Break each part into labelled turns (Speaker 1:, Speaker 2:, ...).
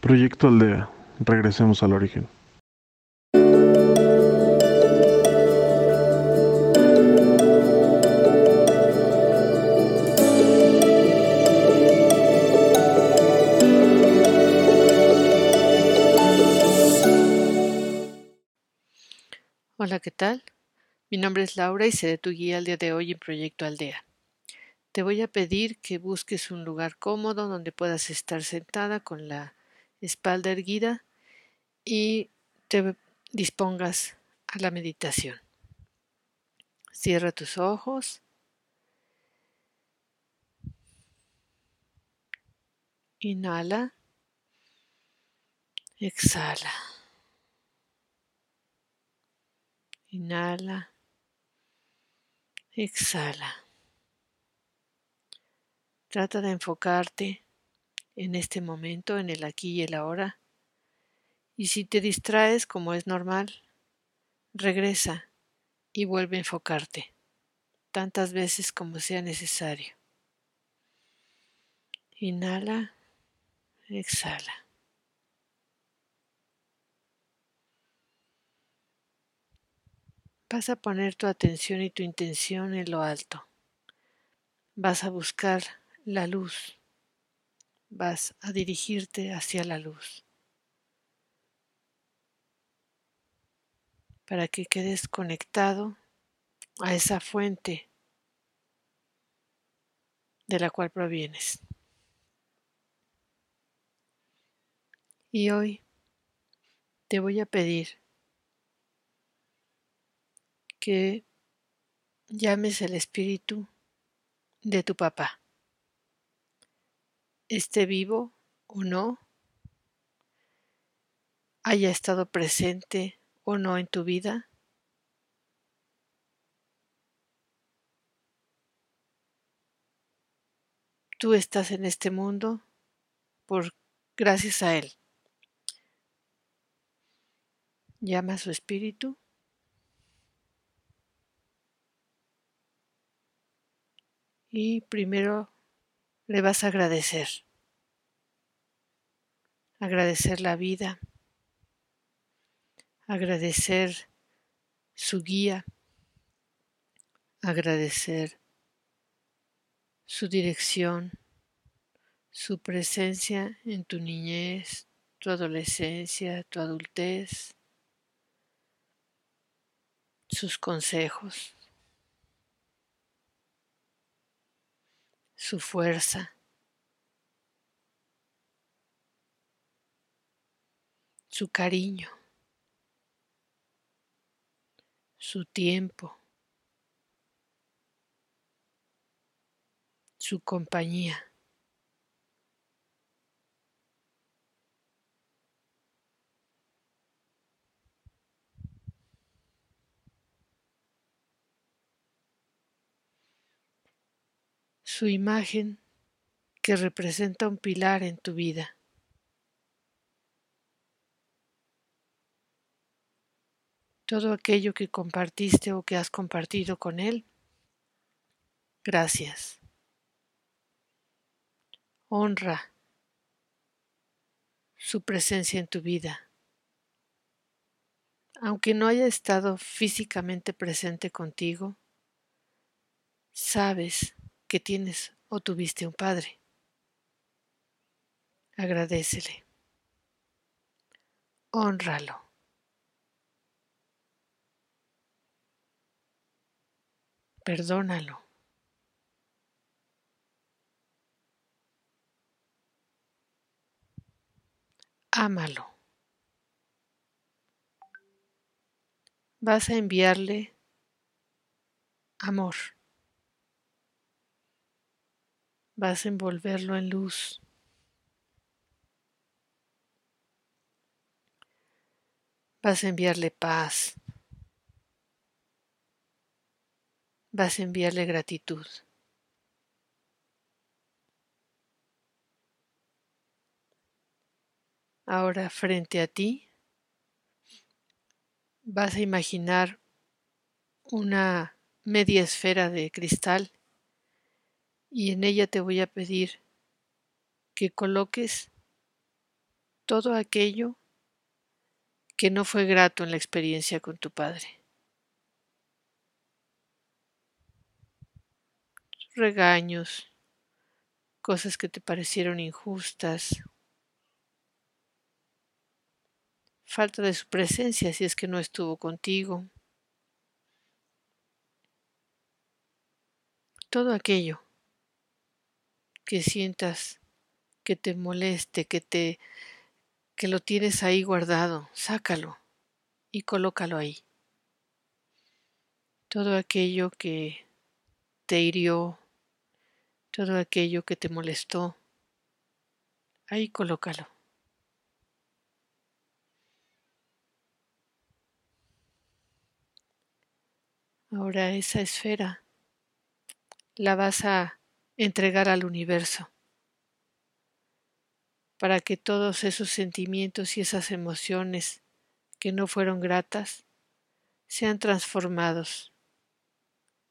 Speaker 1: Proyecto Aldea. Regresemos al origen.
Speaker 2: Hola, ¿qué tal? Mi nombre es Laura y seré tu guía el día de hoy en Proyecto Aldea. Te voy a pedir que busques un lugar cómodo donde puedas estar sentada con la espalda erguida y te dispongas a la meditación. Cierra tus ojos. Inhala. Exhala. Inhala. Exhala. Trata de enfocarte en este momento, en el aquí y el ahora. Y si te distraes, como es normal, regresa y vuelve a enfocarte tantas veces como sea necesario. Inhala, exhala. Vas a poner tu atención y tu intención en lo alto. Vas a buscar la luz. Vas a dirigirte hacia la luz. Para que quedes conectado a esa fuente de la cual provienes. Y hoy te voy a pedir que llames el espíritu de tu papá. Esté vivo o no, haya estado presente o no en tu vida, tú estás en este mundo por gracias a él. Llama a su espíritu y primero le vas a agradecer. Agradecer la vida, agradecer su guía, agradecer su dirección, su presencia en tu niñez, tu adolescencia, tu adultez, sus consejos. Su fuerza, su cariño, su tiempo, su compañía. Su imagen que representa un pilar en tu vida. Todo aquello que compartiste o que has compartido con Él, gracias. Honra su presencia en tu vida. Aunque no haya estado físicamente presente contigo, sabes que tienes o tuviste un padre. Agradecele. Honralo. Perdónalo. Ámalo. Vas a enviarle amor. Vas a envolverlo en luz. Vas a enviarle paz. Vas a enviarle gratitud. Ahora frente a ti vas a imaginar una media esfera de cristal y en ella te voy a pedir que coloques todo aquello que no fue grato en la experiencia con tu padre. Regaños, cosas que te parecieron injustas, falta de su presencia si es que no estuvo contigo. Todo aquello que sientas que te moleste, que te que lo tienes ahí guardado, sácalo y colócalo ahí. Todo aquello que te hirió, todo aquello que te molestó, ahí colócalo. Ahora esa esfera la vas a entregar al universo para que todos esos sentimientos y esas emociones que no fueron gratas sean transformados,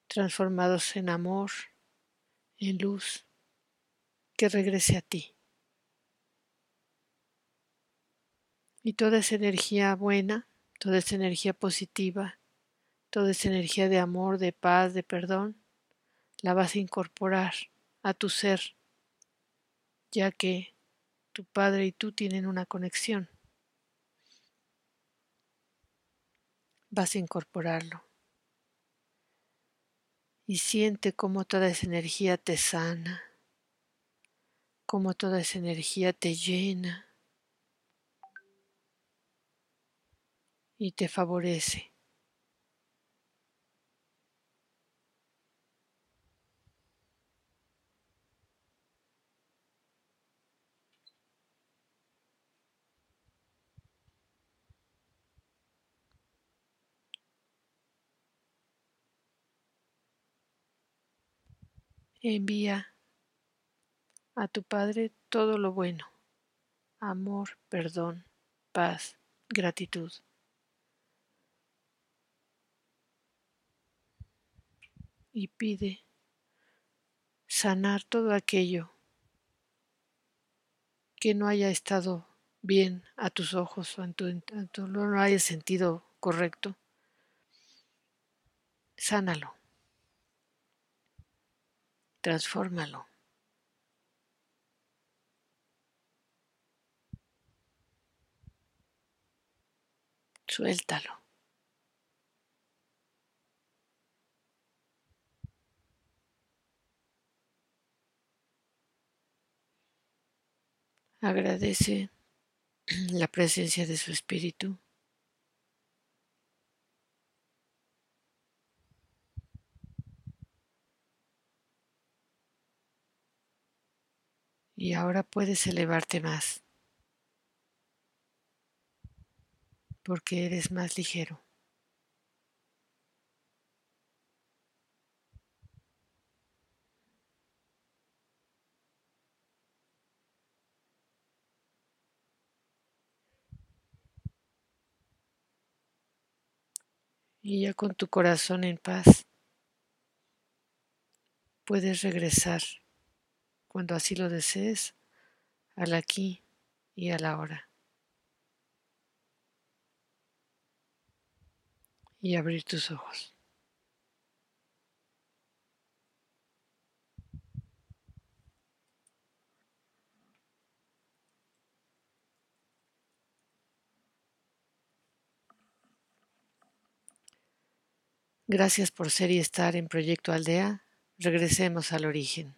Speaker 2: transformados en amor, en luz, que regrese a ti. Y toda esa energía buena, toda esa energía positiva, toda esa energía de amor, de paz, de perdón, la vas a incorporar a tu ser, ya que tu padre y tú tienen una conexión. Vas a incorporarlo. Y siente cómo toda esa energía te sana, cómo toda esa energía te llena y te favorece. Envía a tu Padre todo lo bueno, amor, perdón, paz, gratitud. Y pide sanar todo aquello que no haya estado bien a tus ojos o en tu, no haya sentido correcto. Sánalo transfórmalo. Suéltalo. Agradece la presencia de su espíritu. Y ahora puedes elevarte más porque eres más ligero. Y ya con tu corazón en paz puedes regresar cuando así lo desees, al aquí y a la hora. Y abrir tus ojos. Gracias por ser y estar en Proyecto Aldea. Regresemos al origen.